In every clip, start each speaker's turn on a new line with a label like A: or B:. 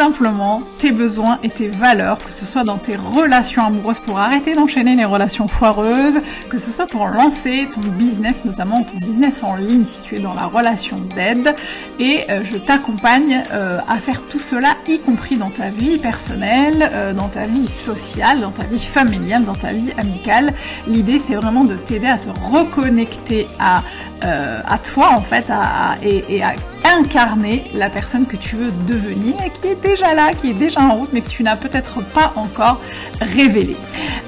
A: simplement tes besoins et tes valeurs, que ce soit dans tes relations amoureuses pour arrêter d'enchaîner les relations foireuses, que ce soit pour lancer ton business, notamment ton business en ligne si tu es dans la relation d'aide. Et euh, je t'accompagne euh, à faire tout cela, y compris dans ta vie personnelle, euh, dans ta vie sociale, dans ta vie familiale, dans ta vie amicale. L'idée c'est vraiment de t'aider à te reconnecter à, à toi en fait à, et, et à incarner la personne que tu veux devenir et qui est déjà là, qui est déjà en route, mais que tu n'as peut-être pas encore révélé.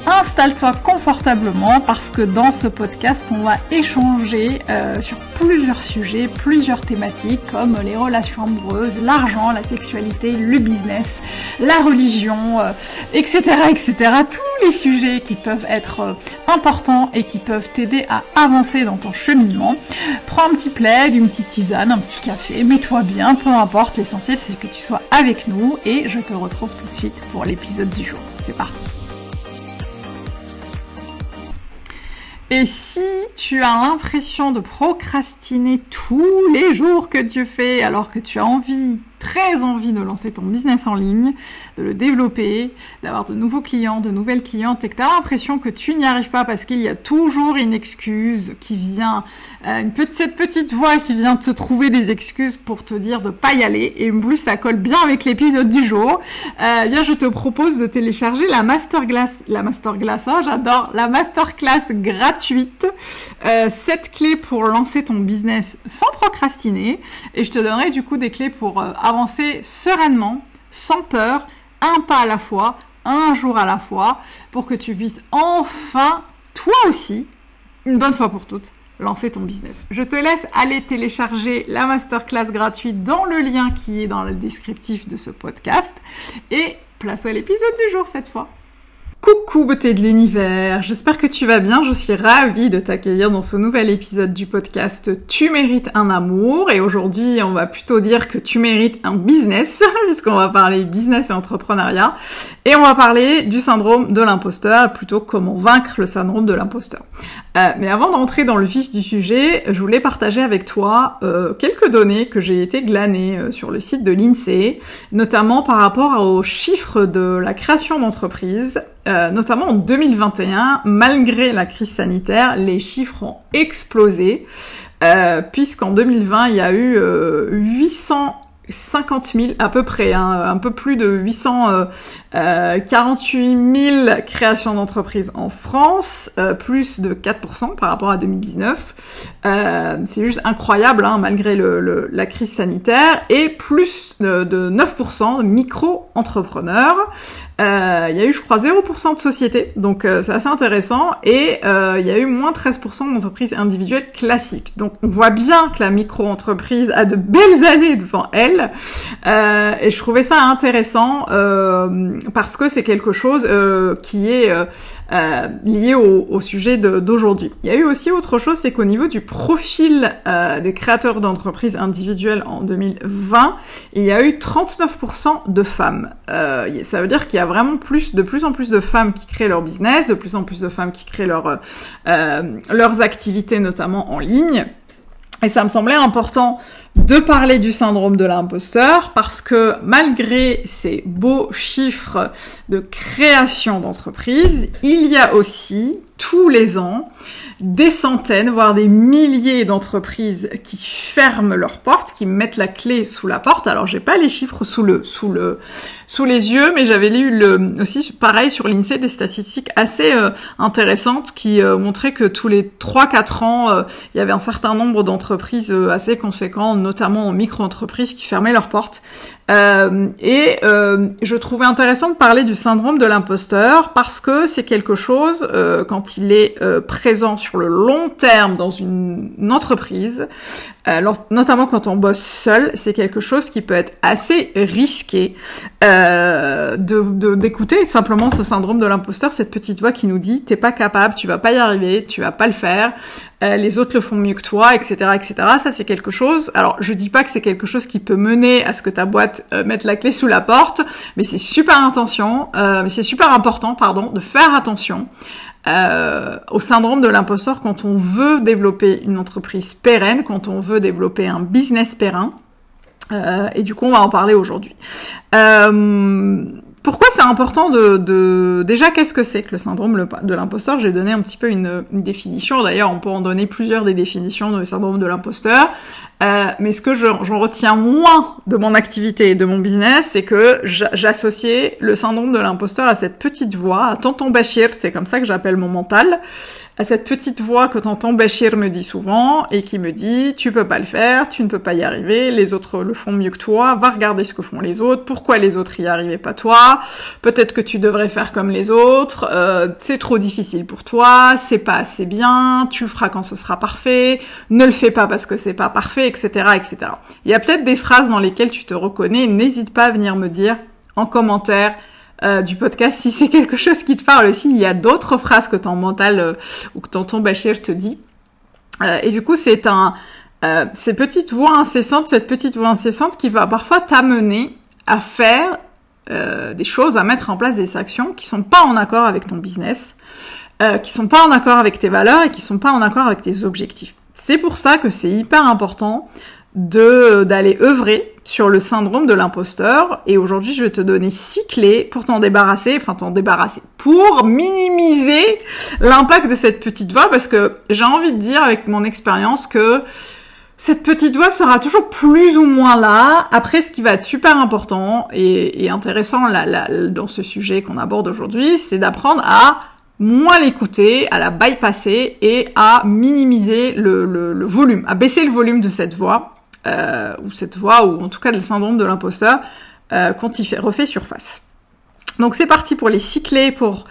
A: Installe-toi confortablement parce que dans ce podcast, on va échanger euh, sur plusieurs sujets, plusieurs thématiques comme les relations amoureuses, l'argent, la sexualité, le business, la religion, etc., euh, etc. Tous les sujets qui peuvent être euh, importants et qui peuvent t'aider à avancer dans ton cheminement. Prends un petit plaid, une petite tisane, un petit café mets-toi bien, peu importe, l'essentiel c'est que tu sois avec nous et je te retrouve tout de suite pour l'épisode du jour. C'est parti Et si tu as l'impression de procrastiner tous les jours que tu fais alors que tu as envie très envie de lancer ton business en ligne, de le développer, d'avoir de nouveaux clients, de nouvelles clientes, et que tu as l'impression que tu n'y arrives pas parce qu'il y a toujours une excuse qui vient, euh, une petite, cette petite voix qui vient te trouver des excuses pour te dire de pas y aller, et en plus ça colle bien avec l'épisode du jour, euh, eh bien je te propose de télécharger la masterclass, la masterclass, oh, j'adore, la masterclass gratuite, euh, 7 clés pour lancer ton business sans procrastiner, et je te donnerai du coup des clés pour euh, avancer sereinement, sans peur, un pas à la fois, un jour à la fois, pour que tu puisses enfin, toi aussi, une bonne fois pour toutes, lancer ton business. Je te laisse aller télécharger la masterclass gratuite dans le lien qui est dans le descriptif de ce podcast. Et place à l'épisode du jour cette fois. Coucou beauté de l'univers, j'espère que tu vas bien, je suis ravie de t'accueillir dans ce nouvel épisode du podcast Tu mérites un amour. Et aujourd'hui on va plutôt dire que tu mérites un business puisqu'on va parler business et entrepreneuriat. Et on va parler du syndrome de l'imposteur, plutôt comment vaincre le syndrome de l'imposteur. Euh, mais avant d'entrer dans le vif du sujet, je voulais partager avec toi euh, quelques données que j'ai été glanées euh, sur le site de l'INSEE, notamment par rapport aux chiffres de la création d'entreprises euh, notamment en 2021, malgré la crise sanitaire, les chiffres ont explosé, euh, puisqu'en 2020, il y a eu euh, 850 000 à peu près, hein, un peu plus de 848 000 euh, créations d'entreprises en France, plus de 4% par rapport à 2019. c'est juste incroyable, hein, malgré la crise sanitaire, et plus de 9% de micro-entrepreneurs. Euh, il y a eu, je crois, 0% de sociétés, donc euh, c'est assez intéressant, et euh, il y a eu moins 13% d'entreprises individuelles classiques. Donc on voit bien que la micro-entreprise a de belles années devant elle, et je trouvais ça intéressant parce que c'est quelque chose qui est lié au, au sujet d'aujourd'hui. Il y a eu aussi autre chose, c'est qu'au niveau du profil des créateurs d'entreprises individuelles en 2020, il y a eu 39% de femmes. ça veut dire qu'il y a vraiment plus, de plus en plus de femmes qui créent leur business, de plus en plus de femmes qui créent euh, leurs activités, notamment en ligne. Et ça me semblait important de parler du syndrome de l'imposteur parce que malgré ces beaux chiffres de création d'entreprises, il y a aussi tous les ans des centaines, voire des milliers d'entreprises qui ferment leurs portes, qui mettent la clé sous la porte. Alors j'ai pas les chiffres sous le sous le sous les yeux, mais j'avais lu aussi pareil sur l'Insee des statistiques assez euh, intéressantes qui euh, montraient que tous les 3-4 ans, euh, il y avait un certain nombre d'entreprises assez conséquents, notamment en micro-entreprises, qui fermaient leurs portes. Et je trouvais intéressant de parler du syndrome de l'imposteur parce que c'est quelque chose quand quand il est euh, présent sur le long terme dans une, entreprise, euh, notamment quand on bosse seul, c'est quelque chose qui peut être assez risqué euh, de d'écouter simplement ce syndrome de l'imposteur, cette petite voix qui nous dit t'es pas capable, tu vas pas y arriver, tu vas pas le faire, euh, les autres le font mieux que toi, etc., etc. Ça c'est quelque chose. Alors je dis pas que c'est quelque chose qui peut mener à ce que ta boîte euh, mette la clé sous la porte, mais c'est super intention, euh, c'est super important, pardon, de faire attention. au syndrome de l'imposteur quand on veut développer une entreprise pérenne, quand on veut développer un business périn. et du coup, on va en parler aujourd'hui. Pourquoi c'est important de, déjà qu'est-ce que c'est que le syndrome de l'imposteur? J'ai donné un petit peu une, définition. D'ailleurs, on peut en donner plusieurs des définitions du syndrome de l'imposteur. Euh, mais ce que j'en retiens moins de mon activité et de mon business, c'est que j'associais le syndrome de l'imposteur à cette petite voix, à tonton Bachir, c'est comme ça que j'appelle mon mental, à cette petite voix que tonton Bachir me dit souvent et qui me dit tu peux pas le faire, tu ne peux pas y arriver, les autres le font mieux que toi, va regarder ce que font les autres, pourquoi les autres y arrivaient pas toi, peut-être que tu devrais faire comme les autres, euh, c'est trop difficile pour toi, c'est pas assez bien, tu le feras quand ce sera parfait, ne le fais pas parce que c'est pas parfait, etc., etc. Il y a peut-être des phrases dans lesquelles tu te reconnais, n'hésite pas à venir me dire en commentaire euh, du podcast si c'est quelque chose qui te parle aussi. Il y a d'autres phrases que ton mental euh, ou que ton Bachir te dit. Euh, et du coup, c'est un ces petites voix incessantes, cette petite voix incessante qui va parfois t'amener à faire des choses, à mettre en place des actions qui sont pas en accord avec ton business, qui sont pas en accord avec tes valeurs et qui sont pas en accord avec tes objectifs. C'est pour ça que c'est hyper important de d'aller œuvrer sur le syndrome de l'imposteur et aujourd'hui je vais te donner six clés pour t'en débarrasser, enfin t'en débarrasser, pour minimiser l'impact de cette petite voix parce que j'ai envie de dire avec mon expérience que cette petite voix sera toujours plus ou moins là. Après, ce qui va être super important et, intéressant là, dans ce sujet qu'on aborde aujourd'hui, c'est d'apprendre à moins l'écouter, à la bypasser et à minimiser le, le, volume, à baisser le volume de cette voix euh, ou cette voix, ou en tout cas le syndrome de l'imposteur, euh, quand il fait, refait surface. Donc c'est parti pour les six pour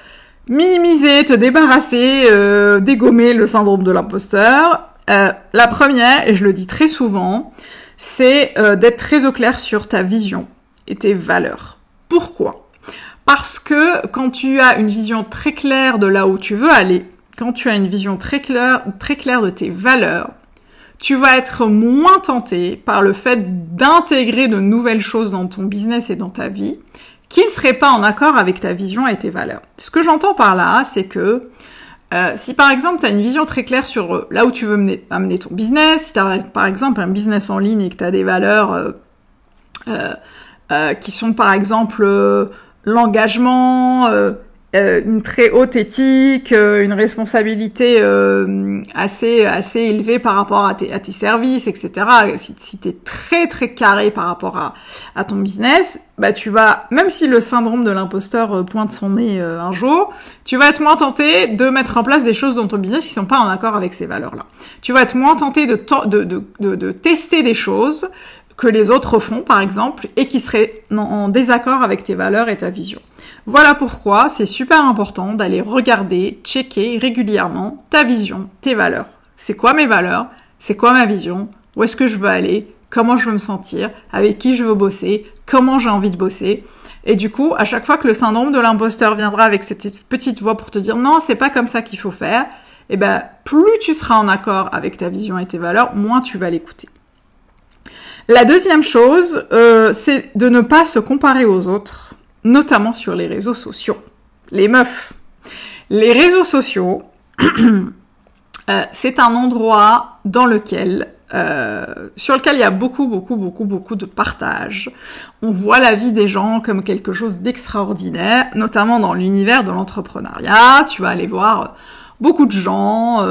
A: minimiser, te débarrasser, euh, dégommer le syndrome de l'imposteur. Euh, la première, et je le dis très souvent, c'est euh, d'être très au clair sur ta vision et tes valeurs. Pourquoi? Parce que quand tu as une vision très claire de là où tu veux aller, quand tu as une vision très claire, très claire de tes valeurs, tu vas être moins tenté par le fait d'intégrer de nouvelles choses dans ton business et dans ta vie qui ne seraient pas en accord avec ta vision et tes valeurs. Ce que j'entends par là, c'est que euh, si par exemple tu as une vision très claire sur euh, là où tu veux mener, amener ton business, si tu as par exemple un business en ligne et que tu as des valeurs euh, qui sont par exemple l'engagement, euh, une très haute éthique, euh, une responsabilité euh, assez assez élevée par rapport à tes, à tes services, etc. Si, si tu es très très carré par rapport à, à ton business, bah tu vas, même si le syndrome de l'imposteur pointe son nez un jour, tu vas être moins tenté de mettre en place des choses dans ton business qui sont pas en accord avec ces valeurs-là. Tu vas être moins tenté de, de, de, de tester des choses que les autres font, par exemple, et qui seraient en désaccord avec tes valeurs et ta vision. Voilà pourquoi c'est super important d'aller regarder, checker régulièrement ta vision, tes valeurs. C'est quoi mes valeurs? C'est quoi ma vision? Où est-ce que je veux aller? Comment je veux me sentir? Avec qui je veux bosser? Comment j'ai envie de bosser? Et du coup, à chaque fois que le syndrome de l'imposteur viendra avec cette petite voix pour te dire non, c'est pas comme ça qu'il faut faire, eh ben, plus tu seras en accord avec ta vision et tes valeurs, moins tu vas l'écouter. La deuxième chose, euh, c'est de ne pas se comparer aux autres, notamment sur les réseaux sociaux. Les meufs. Les réseaux sociaux, euh, c'est un endroit dans lequel euh, sur lequel il y a beaucoup, beaucoup, beaucoup, beaucoup de partage. On voit la vie des gens comme quelque chose d'extraordinaire, notamment dans l'univers de l'entrepreneuriat. Tu vas aller voir beaucoup de gens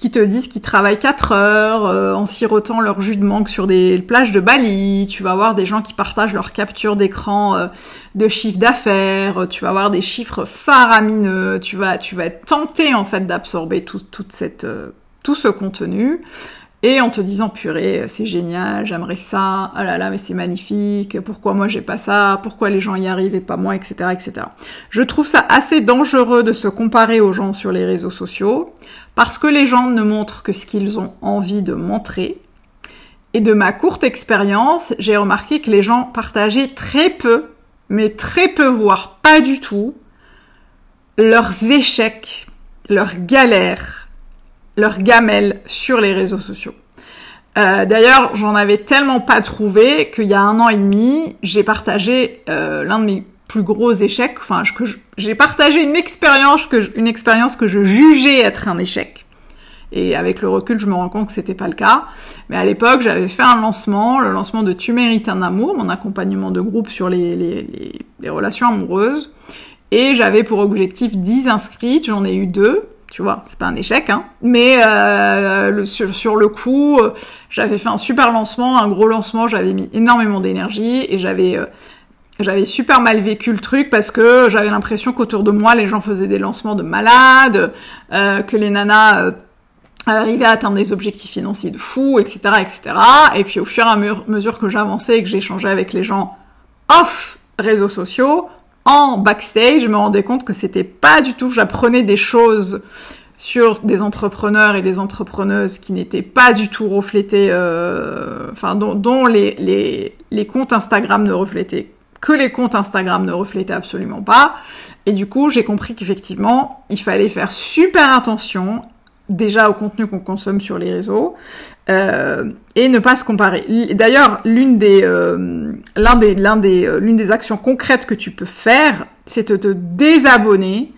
A: qui te disent qu'ils travaillent 4 heures euh, en sirotant leur jus de mangue sur des plages de Bali. Tu vas voir des gens qui partagent leurs captures d'écran euh, de chiffre d'affaires. Tu vas voir des chiffres faramineux. Tu vas, tu vas être tenté en fait d'absorber tout, toute cette, euh, tout ce contenu. Et en te disant purée, c'est génial, j'aimerais ça, ah là là, mais c'est magnifique, pourquoi moi j'ai pas ça, pourquoi les gens y arrivent et pas moi, etc., etc. Je trouve ça assez dangereux de se comparer aux gens sur les réseaux sociaux, parce que les gens ne montrent que ce qu'ils ont envie de montrer. Et de ma courte expérience, j'ai remarqué que les gens partageaient très peu, mais très peu, voire pas du tout, leurs échecs, leurs galères, leurs gamelles sur les réseaux sociaux. Euh, D'ailleurs, j'en avais tellement pas trouvé qu'il y a un an et demi, j'ai partagé euh, l'un de mes plus gros échecs. Enfin, j'ai partagé une expérience que une expérience que je jugeais être un échec. Et avec le recul, je me rends compte que c'était pas le cas. Mais à l'époque, j'avais fait un lancement, le lancement de Tu mérites un amour, mon accompagnement de groupe sur les relations amoureuses. Et j'avais pour objectif 10 inscrites, j'en ai eu deux tu vois, c'est pas un échec, hein. Mais euh, sur, le coup, euh, j'avais fait un super lancement, un gros lancement, j'avais mis énormément d'énergie et j'avais euh, j'avais super mal vécu le truc parce que j'avais l'impression qu'autour de moi, les gens faisaient des lancements de malades, euh, que les nanas arrivaient à atteindre des objectifs financiers de fou, etc., etc. Et puis au fur et à mesure que j'avançais et que j'échangeais avec les gens off réseaux sociaux, en backstage, je me rendais compte que c'était pas du tout, j'apprenais des choses sur des entrepreneurs et des entrepreneuses qui n'étaient pas du tout reflétés, euh, enfin dont, les, les, comptes Instagram ne reflétaient que les comptes Instagram ne reflétaient absolument pas. Et du coup, j'ai compris qu'effectivement, il fallait faire super attention déjà au contenu qu'on consomme sur les réseaux euh, et ne pas se comparer. D'ailleurs, l'une des euh, l'un des l'un des euh, l'une des actions concrètes que tu peux faire, c'est de te désabonner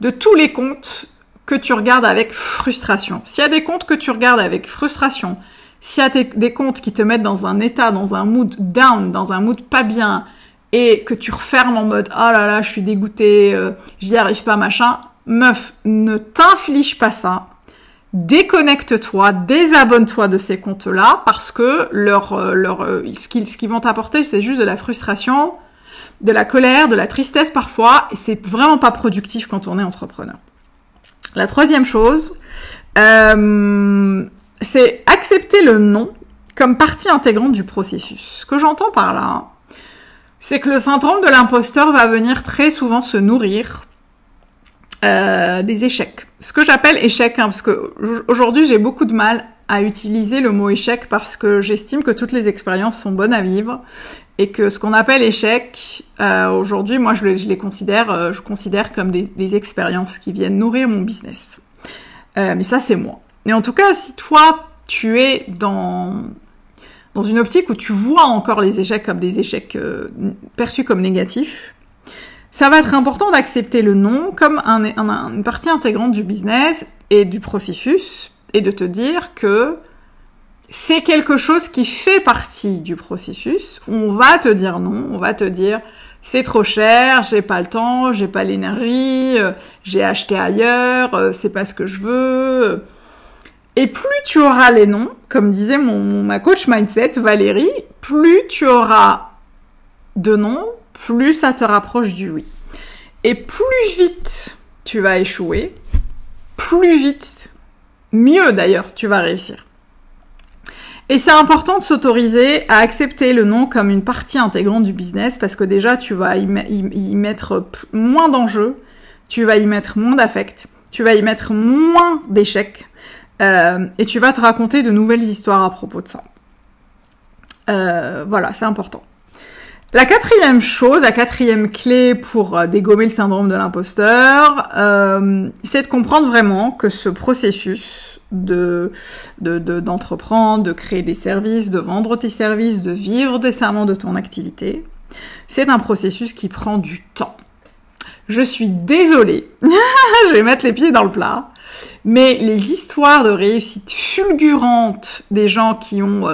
A: de tous les comptes que tu regardes avec frustration. S'il y a des comptes que tu regardes avec frustration, s'il y a des comptes qui te mettent dans un état, dans un mood down, dans un mood pas bien, et que tu refermes en mode oh là là, je suis dégoûté, j'y arrive pas, machin, meuf, ne t'inflige pas ça déconnecte-toi, désabonne-toi de ces comptes-là parce que leur, euh, leur, euh, ce qu'ils vont t'apporter, c'est juste de la frustration, de la colère, de la tristesse parfois, et c'est vraiment pas productif quand on est entrepreneur. La troisième chose, euh, c'est accepter le non comme partie intégrante du processus. Ce que j'entends par là, c'est que le syndrome de l'imposteur va venir très souvent se nourrir euh, des échecs. Ce que j'appelle échec, hein, parce que aujourd'hui j'ai beaucoup de mal à utiliser le mot échec parce que j'estime que toutes les expériences sont bonnes à vivre et que ce qu'on appelle échec, euh, aujourd'hui, moi je, les considère, euh, je considère comme des, expériences qui viennent nourrir mon business. mais ça c'est moi. Et en tout cas, si toi tu es dans dans une optique où tu vois encore les échecs comme des échecs perçus comme négatifs, ça va être important d'accepter le non comme un, une partie intégrante du business et du processus et de te dire que c'est quelque chose qui fait partie du processus. On va te dire non, on va te dire c'est trop cher, j'ai pas le temps, j'ai pas l'énergie, euh, j'ai acheté ailleurs, euh, c'est pas ce que je veux. Et plus tu auras les noms, comme disait mon, ma coach mindset Valérie, plus tu auras de noms, plus ça te rapproche du oui. Et plus vite tu vas échouer, plus vite, mieux d'ailleurs, tu vas réussir. Et c'est important de s'autoriser à accepter le non comme une partie intégrante du business parce que déjà tu vas y, mettre moins d'enjeux, tu vas y mettre moins d'affect, tu vas y mettre moins d'échecs euh, et tu vas te raconter de nouvelles histoires à propos de ça. Euh, voilà, c'est important. La quatrième chose, la quatrième clé pour euh, dégommer le syndrome de l'imposteur, euh, c'est de comprendre vraiment que ce processus de d'entreprendre, de, créer des services, de vendre tes services, de vivre décemment de ton activité, c'est un processus qui prend du temps. Je suis désolée, je vais mettre les pieds dans le plat, mais les histoires de réussite fulgurantes des gens qui ont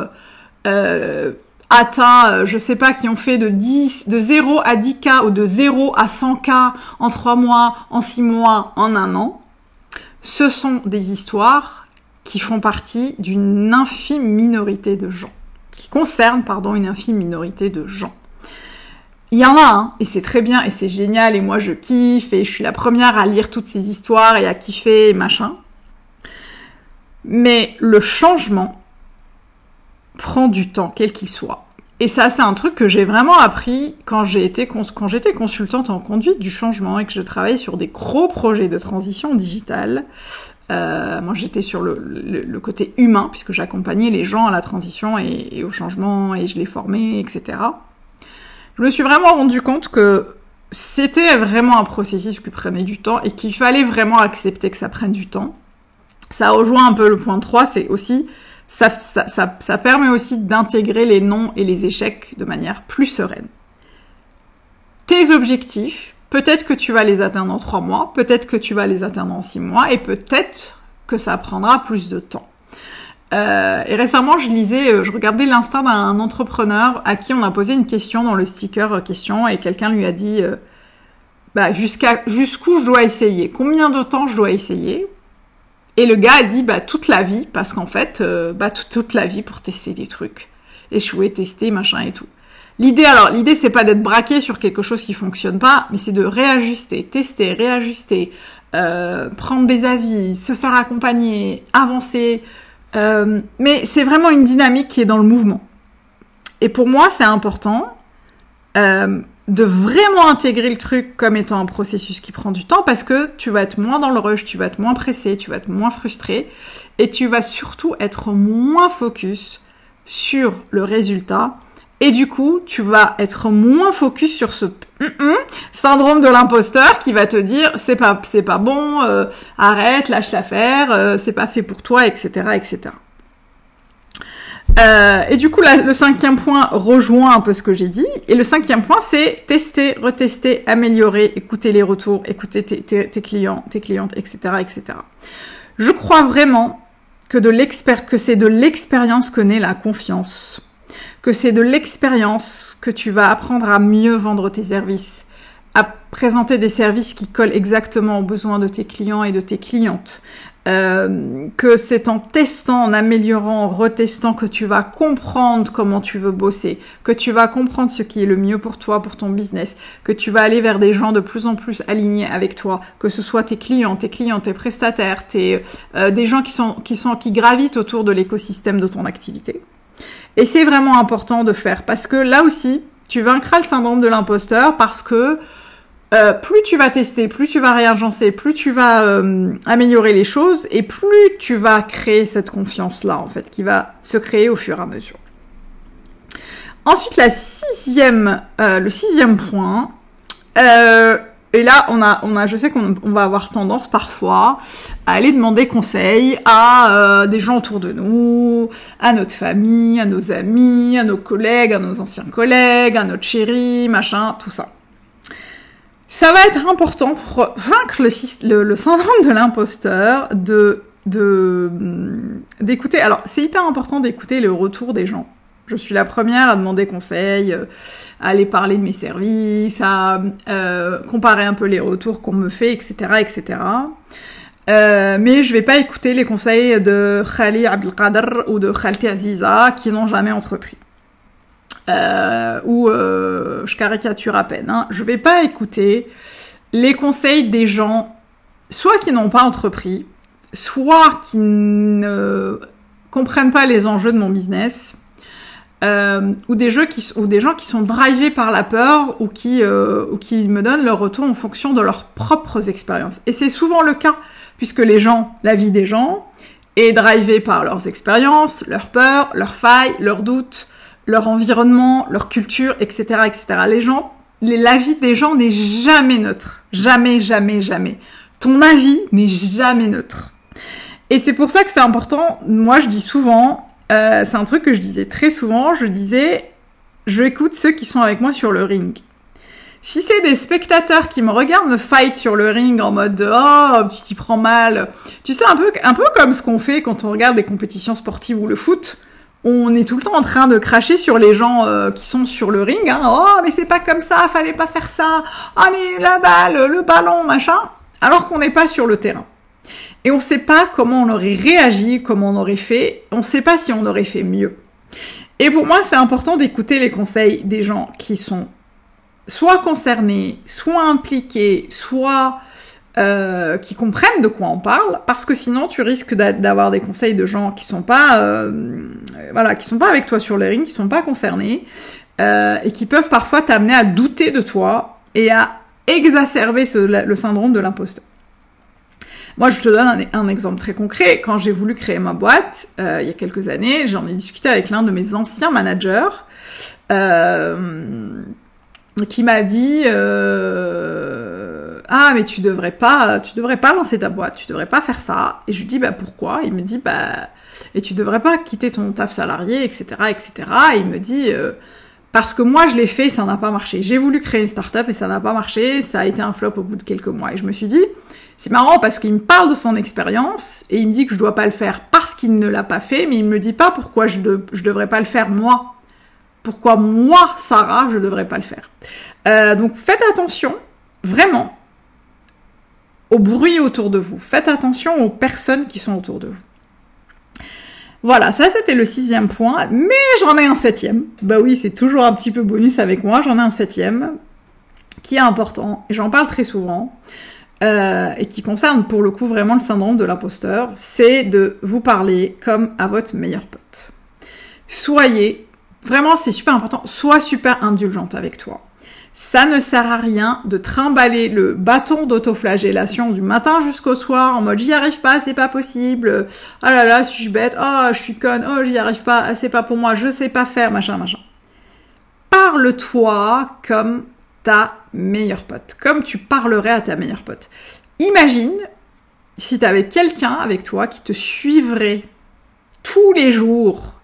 A: euh, atteint, euh, je sais pas, qui ont fait de 10, de 0 à 10K ou de 0 à 100K en 3 mois, en 6 mois, en un an, ce sont des histoires qui font partie d'une infime minorité de gens, qui concernent, pardon, une infime minorité de gens. Il y en a, hein, et c'est très bien, et c'est génial, et moi je kiffe, et je suis la première à lire toutes ces histoires et à kiffer, et machin. Mais le changement, prend du temps, quel qu'il soit. Et ça, c'est un truc que j'ai vraiment appris quand j'ai été j'étais consultante en conduite du changement et que je travaillais sur des gros projets de transition digitale. Euh, moi, j'étais sur le, côté humain puisque j'accompagnais les gens à la transition et, au changement et je les formais, etc. Je me suis vraiment rendu compte que c'était vraiment un processus qui prenait du temps et qu'il fallait vraiment accepter que ça prenne du temps. Ça rejoint un peu le point 3, c'est aussi ça, ça, ça, permet aussi d'intégrer les non et les échecs de manière plus sereine. Tes objectifs, peut-être que tu vas les atteindre en trois mois, peut-être que tu vas les atteindre en six mois, et peut-être que ça prendra plus de temps. Euh, et récemment, je lisais, euh, je regardais l'instinct d'un entrepreneur à qui on a posé une question dans le sticker euh, question, et quelqu'un lui a dit, bah, jusqu'à jusqu'où je dois essayer, combien de temps je dois essayer? Et le gars a dit bah toute la vie parce qu'en fait euh, bah toute, la vie pour tester des trucs, échouer, tester, machin et tout. L'idée alors l'idée c'est pas d'être braqué sur quelque chose qui fonctionne pas, mais c'est de réajuster, tester, réajuster, euh, prendre des avis, se faire accompagner, avancer. Euh, mais c'est vraiment une dynamique qui est dans le mouvement. Et pour moi c'est important. Euh, de vraiment intégrer le truc comme étant un processus qui prend du temps parce que tu vas être moins dans le rush, tu vas être moins pressé, tu vas être moins frustré et tu vas surtout être moins focus sur le résultat et du coup tu vas être moins focus sur ce syndrome de l'imposteur qui va te dire c'est pas c'est pas bon, euh, arrête, lâche l'affaire, euh, c'est pas fait pour toi, etc., etc. Euh, et du coup, le cinquième point rejoint un peu ce que j'ai dit. Et le cinquième point, c'est tester, retester, améliorer, écouter les retours, écouter tes, clients, tes clientes, etc., etc. Je crois vraiment que de l'expert, que c'est de l'expérience que naît la confiance, que c'est de l'expérience que tu vas apprendre à mieux vendre tes services, à présenter des services qui collent exactement aux besoins de tes clients et de tes clientes, euh, que c'est en testant, en améliorant, en retestant que tu vas comprendre comment tu veux bosser, que tu vas comprendre ce qui est le mieux pour toi, pour ton business, que tu vas aller vers des gens de plus en plus alignés avec toi, que ce soit tes clients, tes clients, tes prestataires, tes, euh, des gens qui sont, qui sont, qui gravitent autour de l'écosystème de ton activité. Et c'est vraiment important de faire parce que là aussi, tu vaincras le syndrome de l'imposteur parce que euh, plus tu vas tester, plus tu vas réagencer, plus tu vas euh, améliorer les choses et plus tu vas créer cette confiance-là, en fait, qui va se créer au fur et à mesure. Ensuite, euh, le sixième point, et là, on a, on a, je sais qu'on va avoir tendance parfois à aller demander conseil à des gens autour de nous, à notre famille, à nos amis, à nos collègues, à nos anciens collègues, à notre chéri, machin, tout ça. Ça va être important pour vaincre le, syndrome de l'imposteur de mm, d'écouter. Alors, c'est hyper important d'écouter le retour des gens. Je suis la première à demander conseil, euh, à aller parler de mes services, à euh, comparer un peu les retours qu'on me fait, etc., etc. Euh, mais je vais pas écouter les conseils de Khali Abdelkader ou de Khalti Aziza qui n'ont jamais entrepris euh, ou euh, je caricature à peine. Hein. Je vais pas écouter les conseils des gens, soit qui n'ont pas entrepris, soit qui ne comprennent pas les enjeux de mon business, euh, ou des gens qui sont drivés par la peur ou qui euh, ou qui me donnent leur retour en fonction de leurs propres expériences. Et c'est souvent le cas puisque les gens, la vie des gens est drivée par leurs expériences, leurs peurs, leurs failles, leurs doutes, leur environnement, leur culture, etc., etc. Les gens, l'avis des gens n'est jamais neutre. Jamais, jamais, jamais. Ton avis n'est jamais neutre. Et c'est pour ça que c'est important. Moi, je dis souvent, euh, c'est un truc que je disais très souvent. Je disais, je écoute ceux qui sont avec moi sur le ring. Si c'est des spectateurs qui me regardent me fight sur le ring en mode oh tu t'y prends mal, tu sais un peu un peu comme ce qu'on fait quand on regarde des compétitions sportives ou le foot on est tout le temps en train de cracher sur les gens euh, qui sont sur le ring. Hein. Oh, mais c'est pas comme ça, fallait pas faire ça. Ah, mais la balle, le ballon, machin. Alors qu'on n'est pas sur le terrain. Et on sait pas comment on aurait réagi, comment on aurait fait. On sait pas si on aurait fait mieux. Et pour moi, c'est important d'écouter les conseils des gens qui sont soit concernés, soit impliqués, soit euh, qui comprennent de quoi on parle, parce que sinon tu risques d'avoir des conseils de gens qui sont pas, euh, voilà, qui sont pas avec toi sur le ring, qui sont pas concernés, euh, et qui peuvent parfois t'amener à douter de toi et à exacerber le syndrome de l'imposteur. Moi, je te donne un, un exemple très concret. Quand j'ai voulu créer ma boîte, euh, il y a quelques années, j'en ai discuté avec l'un de mes anciens managers, euh, qui m'a dit euh, ah mais tu devrais pas tu devrais pas lancer ta boîte tu devrais pas faire ça et je lui dis bah pourquoi? Il me dit bah et tu devrais pas quitter ton taf salarié etc etc et il me dit euh, parce que moi je l'ai fait ça n'a pas marché. J'ai voulu créer une startup et ça n'a pas marché. Ça a été un flop au bout de quelques mois et je me suis dit c'est marrant parce qu'il me parle de son expérience et il me dit que je dois pas le faire parce qu'il ne l'a pas fait mais il me dit pas pourquoi je, je devrais pas le faire moi. Pourquoi moi, Sarah, je ne devrais pas le faire. Euh, donc faites attention, vraiment, au bruit autour de vous. Faites attention aux personnes qui sont autour de vous. Voilà, ça c'était le sixième point, mais j'en ai un septième. Bah oui, c'est toujours un petit peu bonus avec moi, j'en ai un septième qui est important, et j'en parle très souvent, euh, et qui concerne pour le coup vraiment le syndrome de l'imposteur, c'est de vous parler comme à votre meilleur pote. Soyez Vraiment, c'est super important. Sois super indulgente avec toi. Ça ne sert à rien de trimballer le bâton d'autoflagellation du matin jusqu'au soir en mode j'y arrive pas, c'est pas possible. Oh là là, suis-je bête? Oh, je suis conne. Oh, j'y arrive pas. C'est pas pour moi. Je sais pas faire, machin, machin. Parle-toi comme ta meilleure pote, comme tu parlerais à ta meilleure pote. Imagine si tu avais quelqu'un avec toi qui te suivrait tous les jours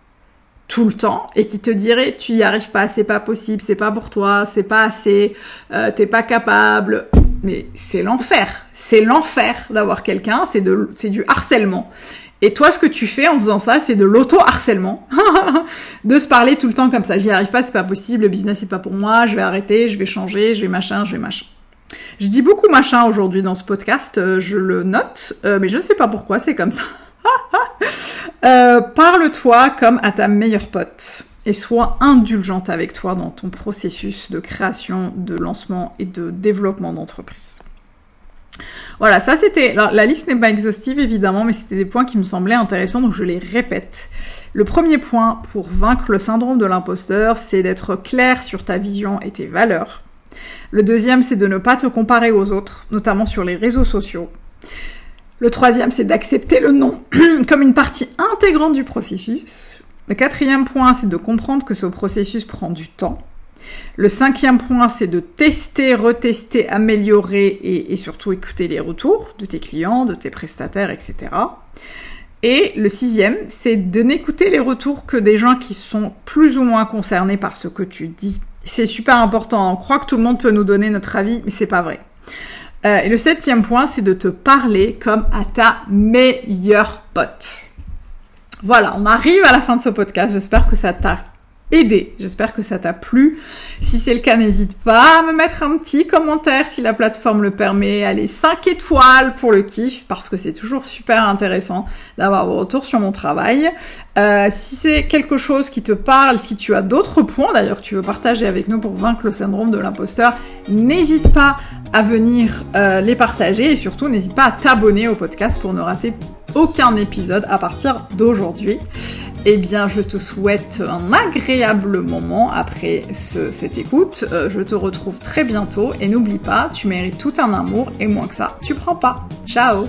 A: tout le temps et qui te dirait tu y arrives pas, c'est pas possible, c'est pas pour toi, c'est pas assez, euh, t'es pas capable. Mais c'est l'enfer, c'est l'enfer d'avoir quelqu'un, c'est de, c'est du harcèlement. Et toi, ce que tu fais en faisant ça, c'est de l'auto-harcèlement, de se parler tout le temps comme ça. J'y arrive pas, c'est pas possible, le business c'est pas pour moi, je vais arrêter, je vais changer, je vais machin, je vais machin. Je dis beaucoup machin aujourd'hui dans ce podcast, euh, je le note, euh, mais je ne sais pas pourquoi, c'est comme ça. Euh, parle-toi comme à ta meilleure pote et sois indulgente avec toi dans ton processus de création, de lancement et de développement d'entreprise. Voilà, ça c'était. La liste n'est pas exhaustive évidemment, mais c'était des points qui me semblaient intéressants, donc je les répète. Le premier point pour vaincre le syndrome de l'imposteur, c'est d'être clair sur ta vision et tes valeurs. Le deuxième, c'est de ne pas te comparer aux autres, notamment sur les réseaux sociaux. Le troisième, c'est d'accepter le non comme une partie intégrante du processus. Le quatrième point, c'est de comprendre que ce processus prend du temps. Le cinquième point, c'est de tester, retester, améliorer et, surtout écouter les retours de tes clients, de tes prestataires, etc. Et le sixième, c'est de n'écouter les retours que des gens qui sont plus ou moins concernés par ce que tu dis. C'est super important. On croit que tout le monde peut nous donner notre avis, mais c'est pas vrai. Euh, et le septième point, c'est de te parler comme à ta meilleure pote. Voilà, on arrive à la fin de ce podcast. J'espère que ça t'a aidé. J'espère que ça t'a plu. Si c'est le cas, n'hésite pas à me mettre un petit commentaire si la plateforme le permet. Allez, 5 étoiles pour le kiff parce que c'est toujours super intéressant d'avoir vos retours sur mon travail. Euh, si c'est quelque chose qui te parle, si tu as d'autres points d'ailleurs que tu veux partager avec nous pour vaincre le syndrome de l'imposteur, n'hésite pas à venir euh, les partager et surtout n'hésite pas à t'abonner au podcast pour ne rater aucun épisode à partir d'aujourd'hui. Eh bien, je te souhaite un agréable moment après cette écoute. Euh, je te retrouve très bientôt et n'oublie pas, tu mérites tout un amour et moins que ça, tu prends pas. Ciao